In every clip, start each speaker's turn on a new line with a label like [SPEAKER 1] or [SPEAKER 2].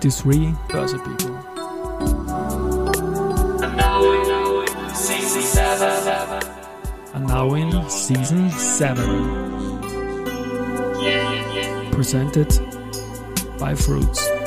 [SPEAKER 1] 23 Börse People. And now in season 7. Presented by Fruits.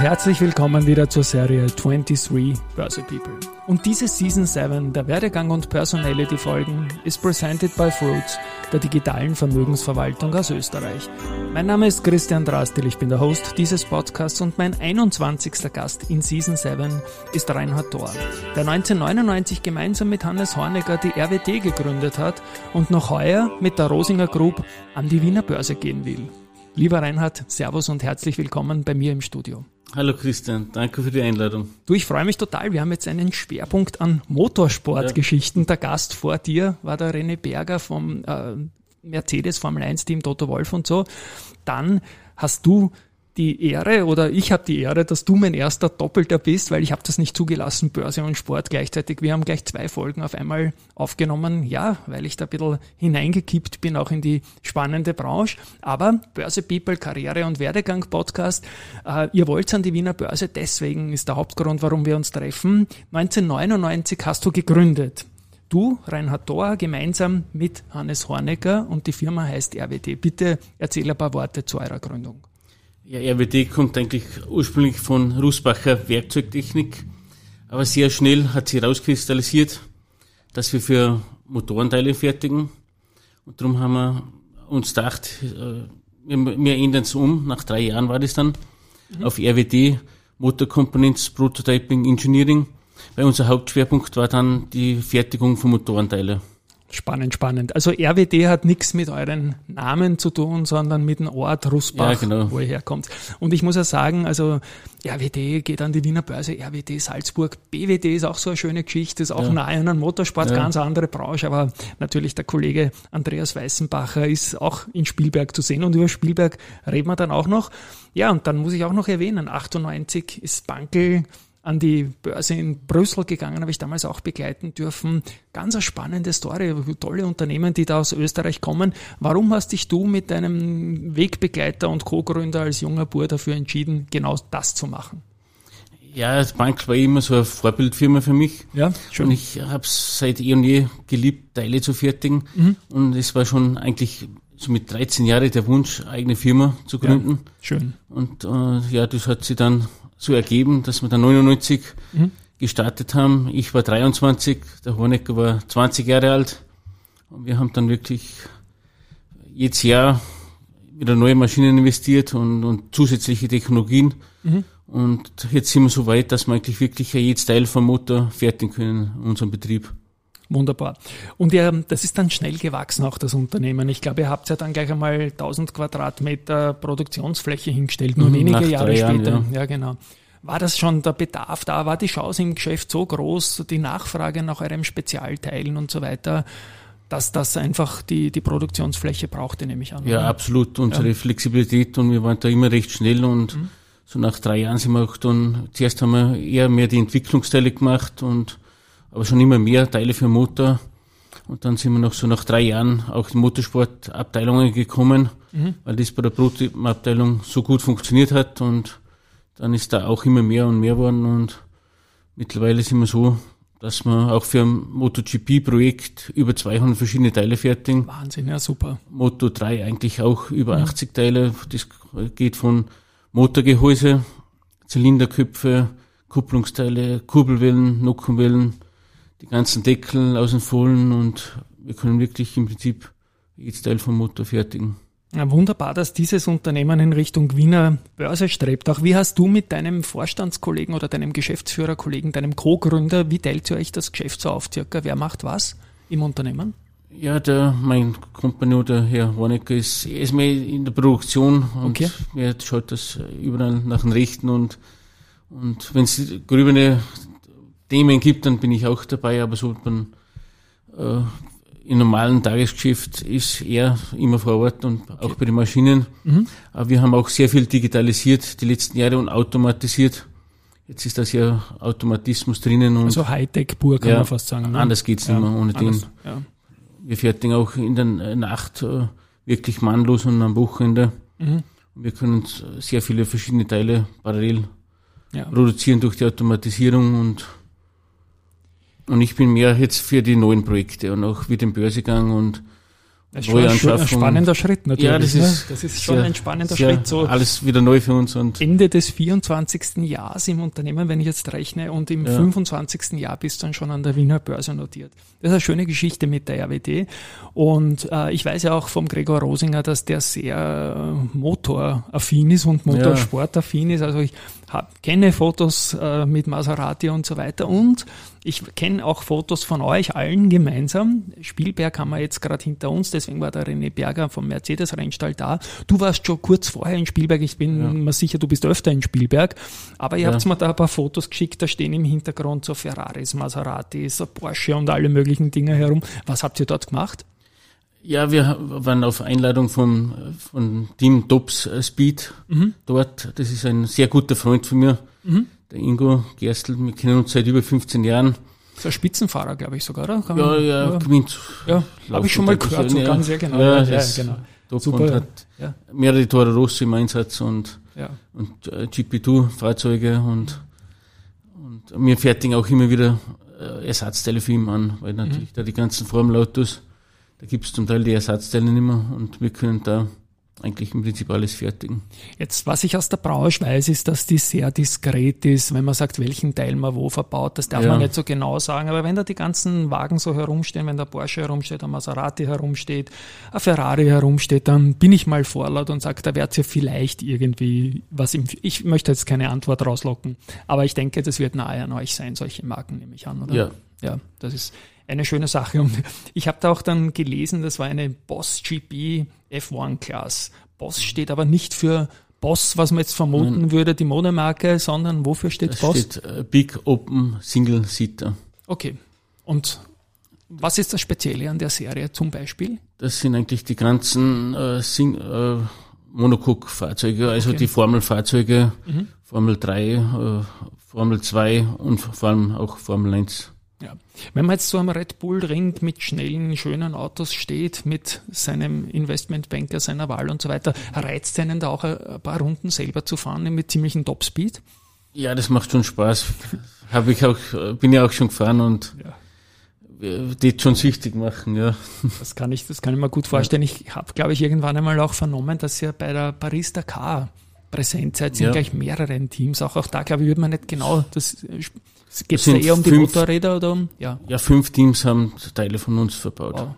[SPEAKER 1] Herzlich willkommen wieder zur Serie 23 Börse People. Und diese Season 7 der Werdegang und Personality Folgen ist presented by Fruits, der digitalen Vermögensverwaltung aus Österreich. Mein Name ist Christian Drastil, ich bin der Host dieses Podcasts und mein 21. Gast in Season 7 ist Reinhard Thor, der 1999 gemeinsam mit Hannes Hornecker die RWT gegründet hat und noch heuer mit der Rosinger Group an die Wiener Börse gehen will. Lieber Reinhard, Servus und herzlich willkommen bei mir im Studio.
[SPEAKER 2] Hallo Christian, danke für die Einladung.
[SPEAKER 1] Du, ich freue mich total. Wir haben jetzt einen Schwerpunkt an Motorsportgeschichten. Ja. Der Gast vor dir war der René Berger vom äh, Mercedes Formel 1 Team Toto Wolf und so. Dann hast du die Ehre oder ich habe die Ehre, dass du mein erster Doppelter bist, weil ich habe das nicht zugelassen, Börse und Sport gleichzeitig. Wir haben gleich zwei Folgen auf einmal aufgenommen, ja, weil ich da ein bisschen hineingekippt bin, auch in die spannende Branche. Aber Börse People, Karriere und Werdegang Podcast, äh, ihr wollt an die Wiener Börse, deswegen ist der Hauptgrund, warum wir uns treffen. 1999 hast du gegründet. Du, Reinhard Thor, gemeinsam mit Hannes Hornecker und die Firma heißt RWD. Bitte erzähl ein paar Worte zu eurer Gründung.
[SPEAKER 2] Ja, RWD kommt eigentlich ursprünglich von Rusbacher Werkzeugtechnik, aber sehr schnell hat sich herauskristallisiert, dass wir für Motorenteile fertigen. Und darum haben wir uns gedacht, äh, wir, ändern es um, nach drei Jahren war das dann, mhm. auf RWD, Motor Components Prototyping Engineering, weil unser Hauptschwerpunkt war dann die Fertigung von Motorenteilen.
[SPEAKER 1] Spannend, spannend. Also RWD hat nichts mit euren Namen zu tun, sondern mit dem Ort Russbach, ja, genau. wo ihr herkommt. Und ich muss ja sagen, also RWD geht an die Wiener Börse, RWD Salzburg, BWD ist auch so eine schöne Geschichte, ist auch ja. nahe an einem Motorsport, ja. ganz andere Branche, aber natürlich der Kollege Andreas Weißenbacher ist auch in Spielberg zu sehen und über Spielberg reden wir dann auch noch. Ja, und dann muss ich auch noch erwähnen, 98 ist Bankel an die Börse in Brüssel gegangen, habe ich damals auch begleiten dürfen. Ganz eine spannende Story, tolle Unternehmen, die da aus Österreich kommen. Warum hast dich du mit deinem Wegbegleiter und Co-Gründer als junger Bur dafür entschieden, genau das zu machen?
[SPEAKER 2] Ja, Bank war immer so eine Vorbildfirma für mich.
[SPEAKER 1] Ja,
[SPEAKER 2] schön. Und ich habe es seit eh und je geliebt, Teile zu fertigen. Mhm. Und es war schon eigentlich so mit 13 Jahren der Wunsch, eigene Firma zu gründen. Ja,
[SPEAKER 1] schön.
[SPEAKER 2] Und äh, ja, das hat sich dann so ergeben, dass wir dann 99 mhm. gestartet haben. Ich war 23, der Hornecker war 20 Jahre alt. Und wir haben dann wirklich jedes Jahr wieder neue Maschinen investiert und, und zusätzliche Technologien. Mhm. Und jetzt sind wir so weit, dass wir eigentlich wirklich jedes Teil vom Motor fertigen können in unserem Betrieb.
[SPEAKER 1] Wunderbar. Und ihr, das ist dann schnell gewachsen, auch das Unternehmen. Ich glaube, ihr habt ja dann gleich einmal 1000 Quadratmeter Produktionsfläche hingestellt, nur mhm, wenige Jahre Jahren, später. Ja. ja, genau. War das schon der Bedarf da? War die Chance im Geschäft so groß, die Nachfrage nach eurem Spezialteilen und so weiter, dass das einfach die, die Produktionsfläche brauchte, nehme ich an?
[SPEAKER 2] Ja, oder? absolut. Unsere ja. Flexibilität und wir waren da immer recht schnell und mhm. so nach drei Jahren sind wir auch dann, zuerst haben wir eher mehr die Entwicklungsteile gemacht und aber schon immer mehr Teile für Motor. Und dann sind wir noch so nach drei Jahren auch in Motorsportabteilungen gekommen, mhm. weil das bei der Prototypenabteilung so gut funktioniert hat und dann ist da auch immer mehr und mehr worden und mittlerweile sind wir so, dass wir auch für ein MotoGP-Projekt über 200 verschiedene Teile fertigen.
[SPEAKER 1] Wahnsinn, ja super.
[SPEAKER 2] Moto 3 eigentlich auch über ja. 80 Teile. Das geht von Motorgehäuse, Zylinderköpfe, Kupplungsteile, Kurbelwellen, Nockenwellen, die ganzen Deckel aus den Fohlen und wir können wirklich im Prinzip jedes Teil vom Motor fertigen.
[SPEAKER 1] Ja, wunderbar, dass dieses Unternehmen in Richtung Wiener Börse strebt. Auch wie hast du mit deinem Vorstandskollegen oder deinem Geschäftsführerkollegen, deinem Co-Gründer, wie teilt ihr euch das Geschäft so auf circa? Wer macht was im Unternehmen?
[SPEAKER 2] Ja, der, mein Kompagnon, der Herr Warnecker, ist, er ist mehr in der Produktion und okay. er schaut das überall nach den Rechten und, und wenn es grübene Themen gibt, dann bin ich auch dabei, aber so man, äh, im normalen Tagesgeschäft ist er immer vor Ort und auch bei den Maschinen. Mhm. Aber wir haben auch sehr viel digitalisiert die letzten Jahre und automatisiert. Jetzt ist das ja Automatismus drinnen und.
[SPEAKER 1] Also Hightech-Pur kann ja, man fast sagen.
[SPEAKER 2] Ne? Anders geht's ja, nicht mehr ohne anders, den. Ja. Wir fertigen auch in der Nacht äh, wirklich mannlos und am Wochenende. Mhm. Wir können sehr viele verschiedene Teile parallel ja. produzieren durch die Automatisierung und und ich bin mehr jetzt für die neuen Projekte und auch wie den Börsegang und
[SPEAKER 1] das ist schon ein, spannender Schritt natürlich.
[SPEAKER 2] Ja, das
[SPEAKER 1] ne?
[SPEAKER 2] ist,
[SPEAKER 1] das ist schon sehr, ein spannender Schritt.
[SPEAKER 2] So alles wieder neu für uns. Und
[SPEAKER 1] Ende des 24. Jahres im Unternehmen, wenn ich jetzt rechne, und im ja. 25. Jahr bist du dann schon an der Wiener Börse notiert. Das ist eine schöne Geschichte mit der RWD. Und äh, ich weiß ja auch vom Gregor Rosinger, dass der sehr äh, motoraffin ist und motorsportaffin ist. Also ich hab, kenne Fotos äh, mit Maserati und so weiter und ich kenne auch Fotos von euch allen gemeinsam. Spielberg haben wir jetzt gerade hinter uns, deswegen war der René Berger vom Mercedes-Rennstall da. Du warst schon kurz vorher in Spielberg, ich bin ja. mir sicher, du bist öfter in Spielberg, aber ihr ja. habt mir da ein paar Fotos geschickt, da stehen im Hintergrund so Ferraris, Maseratis, Porsche und alle möglichen Dinge herum. Was habt ihr dort gemacht?
[SPEAKER 2] Ja, wir waren auf Einladung vom, von Team Tops Speed mhm. dort. Das ist ein sehr guter Freund von mir, mhm. Der Ingo Gerstl. Wir kennen uns seit über 15 Jahren.
[SPEAKER 1] So ein Spitzenfahrer, glaube ich sogar, oder?
[SPEAKER 2] Kann ja, man, ja, gewinnt.
[SPEAKER 1] Ja, habe ich schon mal gehört, so ja, ganz, sehr genau.
[SPEAKER 2] Ja, ja, ja genau. Top Super. hat ja. mehrere Tore Rosso im Einsatz und, ja. und äh, GP2-Fahrzeuge und, und wir fertigen auch immer wieder äh, Ersatzteile für ihn an, weil natürlich mhm. da die ganzen Formel-Autos da gibt es zum Teil die Ersatzteile nicht mehr und wir können da eigentlich im Prinzip alles fertigen.
[SPEAKER 1] Jetzt, was ich aus der Branche weiß, ist, dass die sehr diskret ist, wenn man sagt, welchen Teil man wo verbaut. Das darf ja. man nicht so genau sagen. Aber wenn da die ganzen Wagen so herumstehen, wenn der Porsche herumsteht, ein Maserati herumsteht, ein Ferrari herumsteht, dann bin ich mal vorlaut und sage, da wird ja vielleicht irgendwie was im, ich möchte jetzt keine Antwort rauslocken. Aber ich denke, das wird nahe an euch sein, solche Marken nehme ich an, oder?
[SPEAKER 2] Ja.
[SPEAKER 1] Ja, das ist, eine schöne Sache. Und ich habe da auch dann gelesen, das war eine Boss GP F1 Class. Boss steht aber nicht für Boss, was man jetzt vermuten Nein. würde, die Modemarke, sondern wofür steht das Boss? Steht
[SPEAKER 2] uh, Big Open Single Seater.
[SPEAKER 1] Okay. Und was ist das Spezielle an der Serie zum Beispiel?
[SPEAKER 2] Das sind eigentlich die ganzen äh, Sing äh, Monocoque-Fahrzeuge, also okay. die Formel-Fahrzeuge, mhm. Formel 3, äh, Formel 2 und vor allem auch Formel 1.
[SPEAKER 1] Ja. Wenn man jetzt so am Red Bull Ring mit schnellen, schönen Autos steht, mit seinem Investmentbanker seiner Wahl und so weiter, reizt einen da auch ein paar Runden selber zu fahren mit ziemlichen Topspeed?
[SPEAKER 2] Ja, das macht schon Spaß. Habe ich auch, bin ja auch schon gefahren und ja. Die schon süchtig machen, ja.
[SPEAKER 1] Das kann ich, das kann ich mir gut vorstellen. Ich habe, glaube ich, irgendwann einmal auch vernommen, dass ihr bei der Paris Dakar präsent seid, sind ja. gleich mehrere Teams. Auch, auch da, glaube ich, würde man nicht genau das Geht es eher um die fünf, Motorräder oder um?
[SPEAKER 2] Ja. ja, fünf Teams haben Teile von uns verbaut. Wow.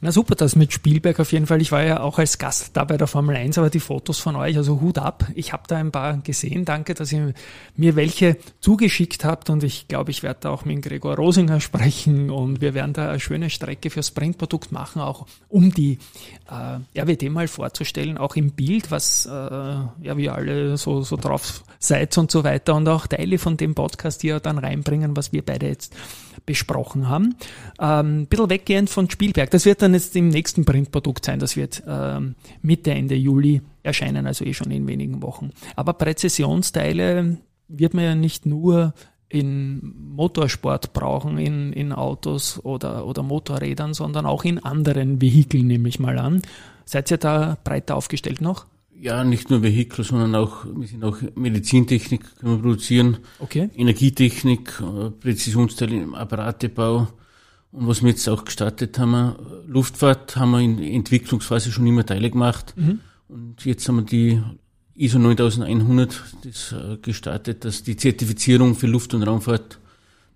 [SPEAKER 1] Na super, das mit Spielberg auf jeden Fall. Ich war ja auch als Gast da bei der Formel 1, aber die Fotos von euch, also Hut ab. Ich habe da ein paar gesehen. Danke, dass ihr mir welche zugeschickt habt und ich glaube, ich werde da auch mit Gregor Rosinger sprechen und wir werden da eine schöne Strecke für Sprintprodukt machen, auch um die äh, RWD mal vorzustellen, auch im Bild, was äh, ja wie alle so, so drauf seid und so weiter und auch Teile von dem Podcast hier dann reinbringen, was wir beide jetzt besprochen haben. Ähm, bisschen weggehend von Spielberg. Das wird dann jetzt im nächsten Printprodukt sein. Das wird ähm, Mitte, Ende Juli erscheinen, also eh schon in wenigen Wochen. Aber Präzisionsteile wird man ja nicht nur in Motorsport brauchen, in, in Autos oder, oder Motorrädern, sondern auch in anderen Vehikeln, nehme ich mal an. Seid ihr da breiter aufgestellt noch?
[SPEAKER 2] Ja, nicht nur Vehikel, sondern auch, wir sind auch Medizintechnik können wir produzieren. Okay. Energietechnik, äh, Präzisionsteile im Apparatebau. Und was wir jetzt auch gestartet haben, Luftfahrt haben wir in Entwicklungsphase schon immer Teile gemacht. Mhm. Und jetzt haben wir die ISO 9100 das äh, gestartet, dass die Zertifizierung für Luft- und Raumfahrt,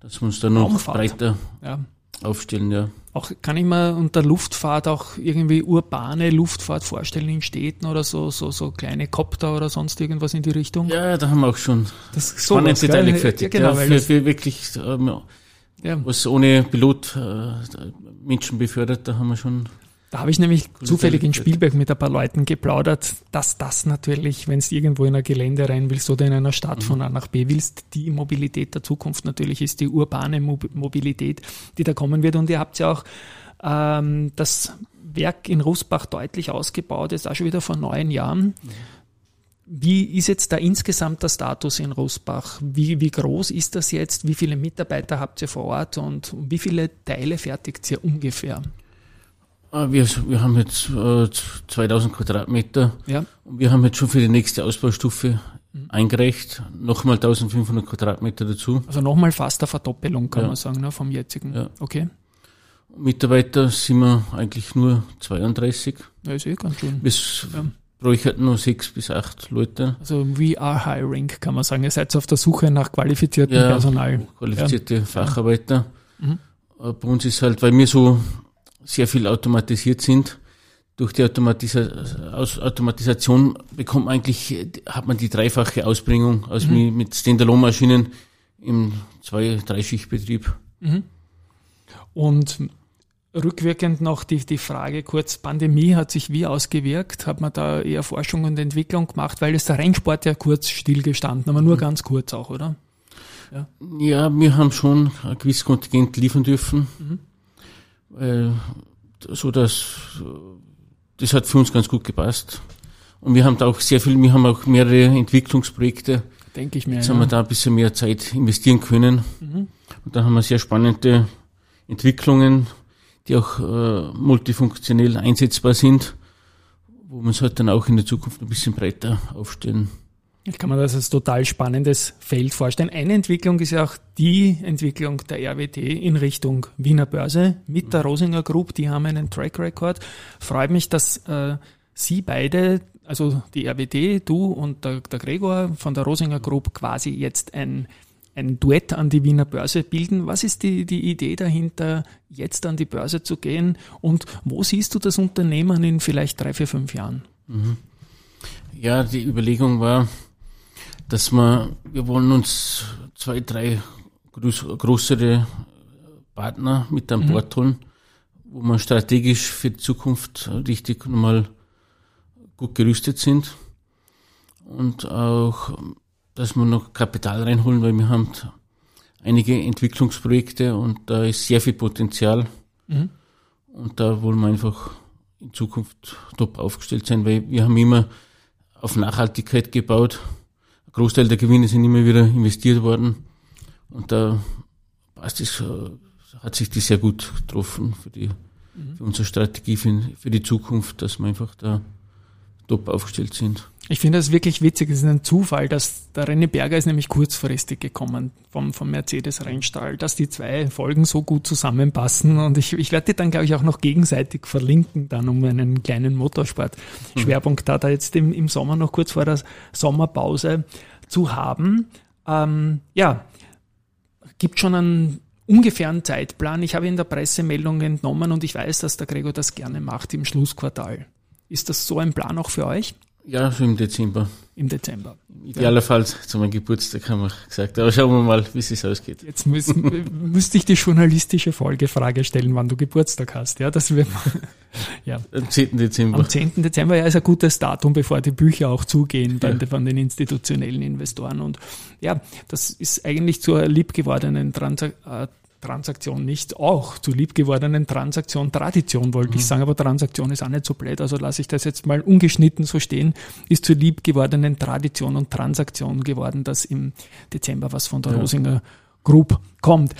[SPEAKER 2] dass wir uns da noch Raumfahrt. breiter ja. aufstellen, ja.
[SPEAKER 1] Auch kann ich mir unter Luftfahrt auch irgendwie urbane Luftfahrt vorstellen in Städten oder so, so, so kleine Kopter oder sonst irgendwas in die Richtung?
[SPEAKER 2] Ja, da haben wir auch schon
[SPEAKER 1] das spannende Teile
[SPEAKER 2] gefertigt. Ja, genau, ja, für, für wirklich, ähm, ja. was ohne Pilot äh, Menschen befördert, da haben wir schon
[SPEAKER 1] da habe ich nämlich zufällig in Spielberg mit ein paar Leuten geplaudert, dass das natürlich, wenn du irgendwo in ein Gelände rein willst oder in einer Stadt mhm. von A nach B willst, die Mobilität der Zukunft natürlich ist, die urbane Mobilität, die da kommen wird. Und ihr habt ja auch ähm, das Werk in Rusbach deutlich ausgebaut, ist auch schon wieder vor neun Jahren. Mhm Wie ist jetzt da insgesamt der Status in Rosbach? Wie, wie groß ist das jetzt? Wie viele Mitarbeiter habt ihr vor Ort und wie viele Teile fertigt ihr ungefähr?
[SPEAKER 2] Ah, wir, wir haben jetzt äh, 2000 Quadratmeter. Ja. Und wir haben jetzt schon für die nächste Ausbaustufe mhm. eingereicht. Nochmal 1500 Quadratmeter dazu.
[SPEAKER 1] Also nochmal fast eine Verdoppelung, kann ja. man sagen, ne, vom jetzigen. Ja. Okay.
[SPEAKER 2] Mitarbeiter sind wir eigentlich nur 32.
[SPEAKER 1] Ja, ist eh ganz schön.
[SPEAKER 2] Bis ja. Bräuchten nur sechs bis acht Leute.
[SPEAKER 1] Also we are hiring, kann man sagen. Ihr seid auf der Suche nach qualifiziertem ja, Personal.
[SPEAKER 2] Qualifizierte ja. Facharbeiter. Mhm. Äh, bei uns ist halt, weil wir so sehr viel automatisiert sind, durch die Automatisa Automatisation bekommt man eigentlich, hat man die dreifache Ausbringung als mhm. mit Standalone-Maschinen im Zwei-, Dreischichtbetrieb. Mhm.
[SPEAKER 1] Und rückwirkend noch die, die Frage kurz, Pandemie hat sich wie ausgewirkt? Hat man da eher Forschung und Entwicklung gemacht? Weil es der Rennsport ja kurz stillgestanden, aber nur mhm. ganz kurz auch, oder?
[SPEAKER 2] Ja. ja, wir haben schon ein gewisses Kontingent liefern dürfen. Mhm. Äh, so dass das hat für uns ganz gut gepasst. Und wir haben da auch sehr viel, wir haben auch mehrere Entwicklungsprojekte.
[SPEAKER 1] Denke ich mir.
[SPEAKER 2] Jetzt ja. haben wir da ein bisschen mehr Zeit investieren können. Mhm. Und dann haben wir sehr spannende Entwicklungen, die auch äh, multifunktionell einsetzbar sind, wo man es halt dann auch in der Zukunft ein bisschen breiter aufstellen.
[SPEAKER 1] Ich kann mir das als total spannendes Feld vorstellen. Eine Entwicklung ist ja auch die Entwicklung der RWT in Richtung Wiener Börse mit der Rosinger Group. Die haben einen Track Record. Freut mich, dass äh, Sie beide, also die RWT, du und der, der Gregor von der Rosinger Group quasi jetzt ein ein Duett an die Wiener Börse bilden. Was ist die, die Idee dahinter, jetzt an die Börse zu gehen? Und wo siehst du das Unternehmen in vielleicht drei, vier, fünf Jahren? Mhm.
[SPEAKER 2] Ja, die Überlegung war, dass wir, wir wollen uns zwei, drei größere Partner mit an mhm. Bord holen, wo wir strategisch für die Zukunft richtig nochmal gut gerüstet sind und auch dass wir noch Kapital reinholen, weil wir haben einige Entwicklungsprojekte und da ist sehr viel Potenzial. Mhm. Und da wollen wir einfach in Zukunft top aufgestellt sein, weil wir haben immer auf Nachhaltigkeit gebaut. Ein Großteil der Gewinne sind immer wieder investiert worden. Und da passt es, äh, hat sich das sehr gut getroffen für die, mhm. für unsere Strategie für, für die Zukunft, dass wir einfach da top aufgestellt sind.
[SPEAKER 1] Ich finde das wirklich witzig. Es ist ein Zufall, dass der René Berger ist nämlich kurzfristig gekommen vom, vom Mercedes Rennstall, dass die zwei Folgen so gut zusammenpassen. Und ich, ich werde die dann, glaube ich, auch noch gegenseitig verlinken, dann um einen kleinen Motorsport-Schwerpunkt da, da jetzt im, im Sommer noch kurz vor der Sommerpause zu haben. Ähm, ja, gibt schon einen ungefähren Zeitplan. Ich habe in der Pressemeldung entnommen und ich weiß, dass der Gregor das gerne macht im Schlussquartal. Ist das so ein Plan auch für euch?
[SPEAKER 2] Ja, im Dezember.
[SPEAKER 1] Im Dezember.
[SPEAKER 2] Idealerfalls zu meinem Geburtstag haben wir gesagt. Aber schauen wir mal, wie es ausgeht.
[SPEAKER 1] Jetzt müß, müsste ich die journalistische Folgefrage stellen, wann du Geburtstag hast. Ja, das wird,
[SPEAKER 2] ja. Am 10. Dezember.
[SPEAKER 1] Am 10. Dezember, ja, ist ein gutes Datum, bevor die Bücher auch zugehen ja. von den institutionellen Investoren. Und ja, das ist eigentlich zur liebgewordenen Transaktion Transaktion nicht auch zu liebgewordenen Transaktion Tradition, wollte mhm. ich sagen, aber Transaktion ist auch nicht so blöd, also lasse ich das jetzt mal ungeschnitten so stehen, ist zur liebgewordenen Tradition und Transaktion geworden, dass im Dezember was von der ja. Rosinger Group kommt.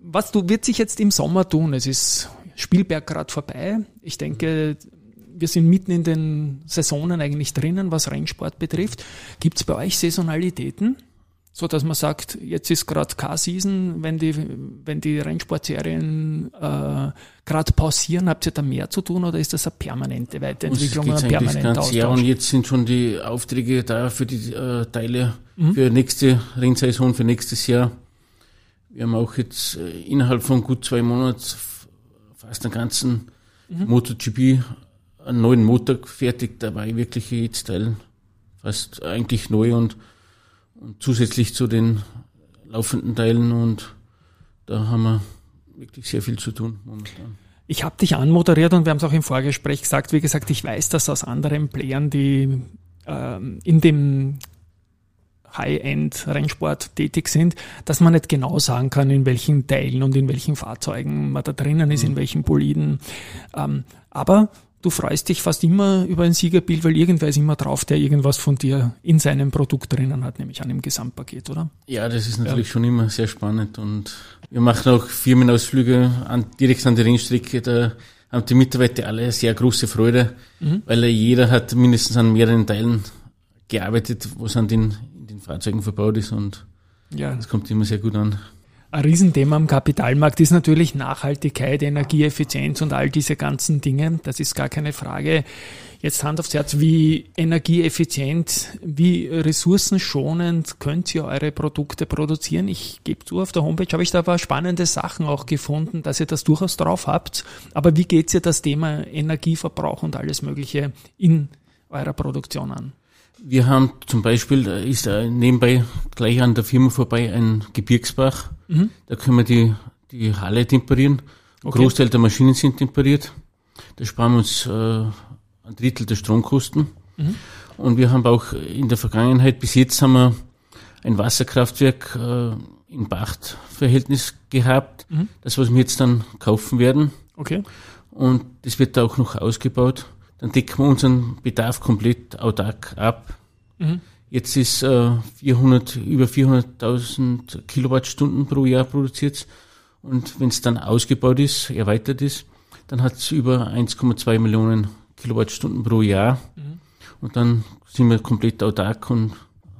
[SPEAKER 1] Was du, wird sich jetzt im Sommer tun? Es ist Spielberg gerade vorbei. Ich denke, wir sind mitten in den Saisonen eigentlich drinnen, was Rennsport betrifft. Gibt es bei euch Saisonalitäten? So dass man sagt, jetzt ist gerade Car-Season, wenn die, wenn die Rennsportserien äh, gerade pausieren, habt ihr da mehr zu tun oder ist das eine permanente Weiterentwicklung oder ein permanenter
[SPEAKER 2] Austausch? Ja, und jetzt sind schon die Aufträge da für die äh, Teile mhm. für nächste Rennsaison, für nächstes Jahr. Wir haben auch jetzt äh, innerhalb von gut zwei Monaten fast den ganzen mhm. MotoGP einen neuen Motor fertig, dabei wirklich jedes Teil fast eigentlich neu und und zusätzlich zu den laufenden Teilen und da haben wir wirklich sehr viel zu tun momentan.
[SPEAKER 1] Ich habe dich anmoderiert und wir haben es auch im Vorgespräch gesagt. Wie gesagt, ich weiß das aus anderen Playern, die ähm, in dem High-End-Rennsport tätig sind, dass man nicht genau sagen kann, in welchen Teilen und in welchen Fahrzeugen man da drinnen ist, mhm. in welchen Boliden. Ähm, aber du freust dich fast immer über ein Siegerbild, weil irgendwer ist immer drauf, der irgendwas von dir in seinem Produkt drinnen hat, nämlich an dem Gesamtpaket, oder?
[SPEAKER 2] Ja, das ist natürlich ja. schon immer sehr spannend und wir machen auch Firmenausflüge an, direkt an die Rennstrecke, da haben die Mitarbeiter alle sehr große Freude, mhm. weil jeder hat mindestens an mehreren Teilen gearbeitet, was an den, in den Fahrzeugen verbaut ist und ja. das kommt immer sehr gut an.
[SPEAKER 1] Ein Riesenthema am Kapitalmarkt ist natürlich Nachhaltigkeit, Energieeffizienz und all diese ganzen Dinge. Das ist gar keine Frage. Jetzt Hand aufs Herz, wie energieeffizient, wie ressourcenschonend könnt ihr eure Produkte produzieren? Ich gebe zu, auf der Homepage habe ich da ein paar spannende Sachen auch gefunden, dass ihr das durchaus drauf habt. Aber wie geht ihr das Thema Energieverbrauch und alles Mögliche in eurer Produktion an?
[SPEAKER 2] Wir haben zum Beispiel, ist nebenbei gleich an der Firma vorbei ein Gebirgsbach. Mhm. Da können wir die, die Halle temperieren. Ein okay. Großteil der Maschinen sind temperiert. Da sparen wir uns äh, ein Drittel der Stromkosten. Mhm. Und wir haben auch in der Vergangenheit, bis jetzt haben wir ein Wasserkraftwerk äh, in Pachtverhältnis gehabt. Mhm. Das, was wir jetzt dann kaufen werden.
[SPEAKER 1] Okay.
[SPEAKER 2] Und das wird da auch noch ausgebaut dann decken wir unseren Bedarf komplett autark ab. Mhm. Jetzt ist äh, 400, über 400.000 Kilowattstunden pro Jahr produziert. Und wenn es dann ausgebaut ist, erweitert ist, dann hat es über 1,2 Millionen Kilowattstunden pro Jahr. Mhm. Und dann sind wir komplett autark und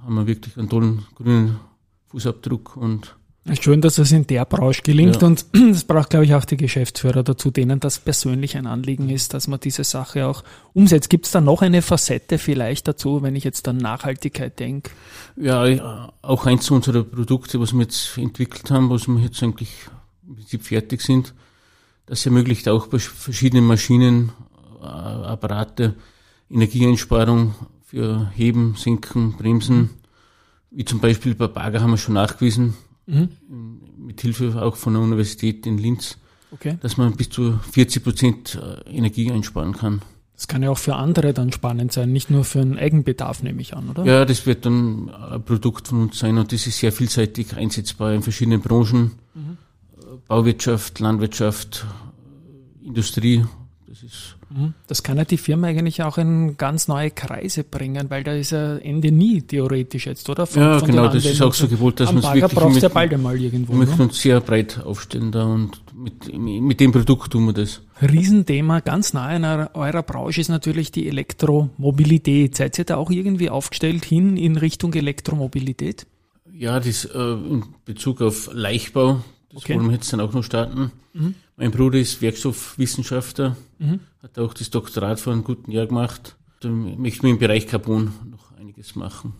[SPEAKER 2] haben wir wirklich einen tollen grünen Fußabdruck und
[SPEAKER 1] Schön, dass es in der Branche gelingt ja. und das braucht, glaube ich, auch die Geschäftsführer dazu, denen das persönlich ein Anliegen ist, dass man diese Sache auch umsetzt. Gibt es da noch eine Facette vielleicht dazu, wenn ich jetzt an Nachhaltigkeit denke?
[SPEAKER 2] Ja, auch eins unserer Produkte, was wir jetzt entwickelt haben, was wir jetzt eigentlich im Prinzip fertig sind, das ermöglicht auch bei verschiedenen Maschinen, äh, Apparate, Energieeinsparung für Heben, Senken, Bremsen. Wie zum Beispiel bei Bagger haben wir schon nachgewiesen, mhm. mit Hilfe auch von der Universität in Linz, okay. dass man bis zu 40 Prozent äh, Energie einsparen kann.
[SPEAKER 1] Das kann ja auch für andere dann spannend sein, nicht nur für einen Eigenbedarf, nehme ich an, oder?
[SPEAKER 2] Ja, das wird dann ein Produkt von uns sein und das ist sehr vielseitig einsetzbar in verschiedenen Branchen. Mhm. Bauwirtschaft, Landwirtschaft, Industrie. Das ist
[SPEAKER 1] Mhm. Das kann ja die Firma eigentlich auch in ganz neue Kreise bringen, weil da ist ja Ende nie theoretisch jetzt, oder?
[SPEAKER 2] Von, ja, von genau, das ist auch so gewollt, dass man es wirklich
[SPEAKER 1] brauchst mit, ja bald einmal irgendwo.
[SPEAKER 2] Wir möchten uns sehr breit aufstellen da und mit, mit dem Produkt tun wir das.
[SPEAKER 1] Riesenthema, ganz nahe in eurer Branche ist natürlich die Elektromobilität. Seid ihr da auch irgendwie aufgestellt hin in Richtung Elektromobilität?
[SPEAKER 2] Ja, das äh, in Bezug auf Leichtbau, das okay. wollen wir jetzt dann auch noch starten. Mhm. Mein Bruder ist Werkstoffwissenschaftler, mhm. hat auch das Doktorat vor einem guten Jahr gemacht. Dann möchten wir im Bereich Carbon noch einiges machen.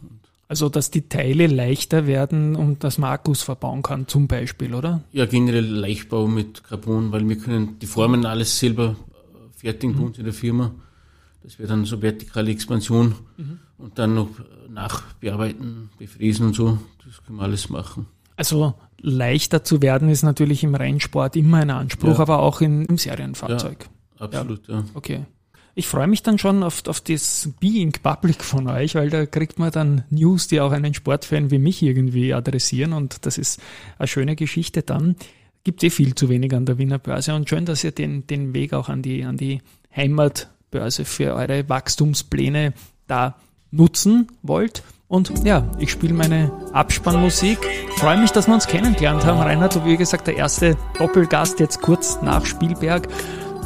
[SPEAKER 1] Also, dass die Teile leichter werden und dass man Akkus verbauen kann, zum Beispiel, oder?
[SPEAKER 2] Ja, generell Leichtbau mit Carbon, weil wir können die Formen alles selber äh, fertigen mhm. bei uns in der Firma. Das wäre dann so vertikale Expansion mhm. und dann noch nachbearbeiten, befräsen und so. Das können wir alles machen.
[SPEAKER 1] Also leichter zu werden ist natürlich im Rennsport immer ein Anspruch, ja. aber auch in, im Serienfahrzeug.
[SPEAKER 2] Ja, absolut, ja. ja.
[SPEAKER 1] Okay. Ich freue mich dann schon auf, auf das Being Public von euch, weil da kriegt man dann News, die auch einen Sportfan wie mich irgendwie adressieren und das ist eine schöne Geschichte dann. Gibt eh viel zu wenig an der Wiener Börse und schön, dass ihr den, den Weg auch an die, an die Heimatbörse für eure Wachstumspläne da nutzen wollt. Und ja, ich spiele meine Abspannmusik. Freue mich, dass wir uns kennengelernt haben. Reinhard, wie gesagt, der erste Doppelgast jetzt kurz nach Spielberg.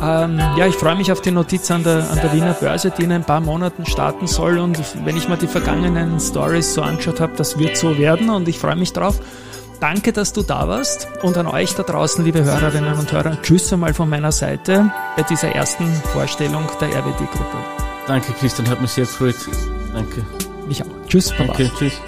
[SPEAKER 1] Ähm, ja, ich freue mich auf die Notiz an der, an der Wiener Börse, die in ein paar Monaten starten soll. Und wenn ich mal die vergangenen Stories so angeschaut habe, das wird so werden und ich freue mich drauf. Danke, dass du da warst und an euch da draußen, liebe Hörerinnen und Hörer, tschüss einmal von meiner Seite bei dieser ersten Vorstellung der RWD-Gruppe.
[SPEAKER 2] Danke, Christian, hat mich sehr gefreut. Danke.
[SPEAKER 1] Mich auch. Tschüss, Baba.
[SPEAKER 2] Okay, tschüss.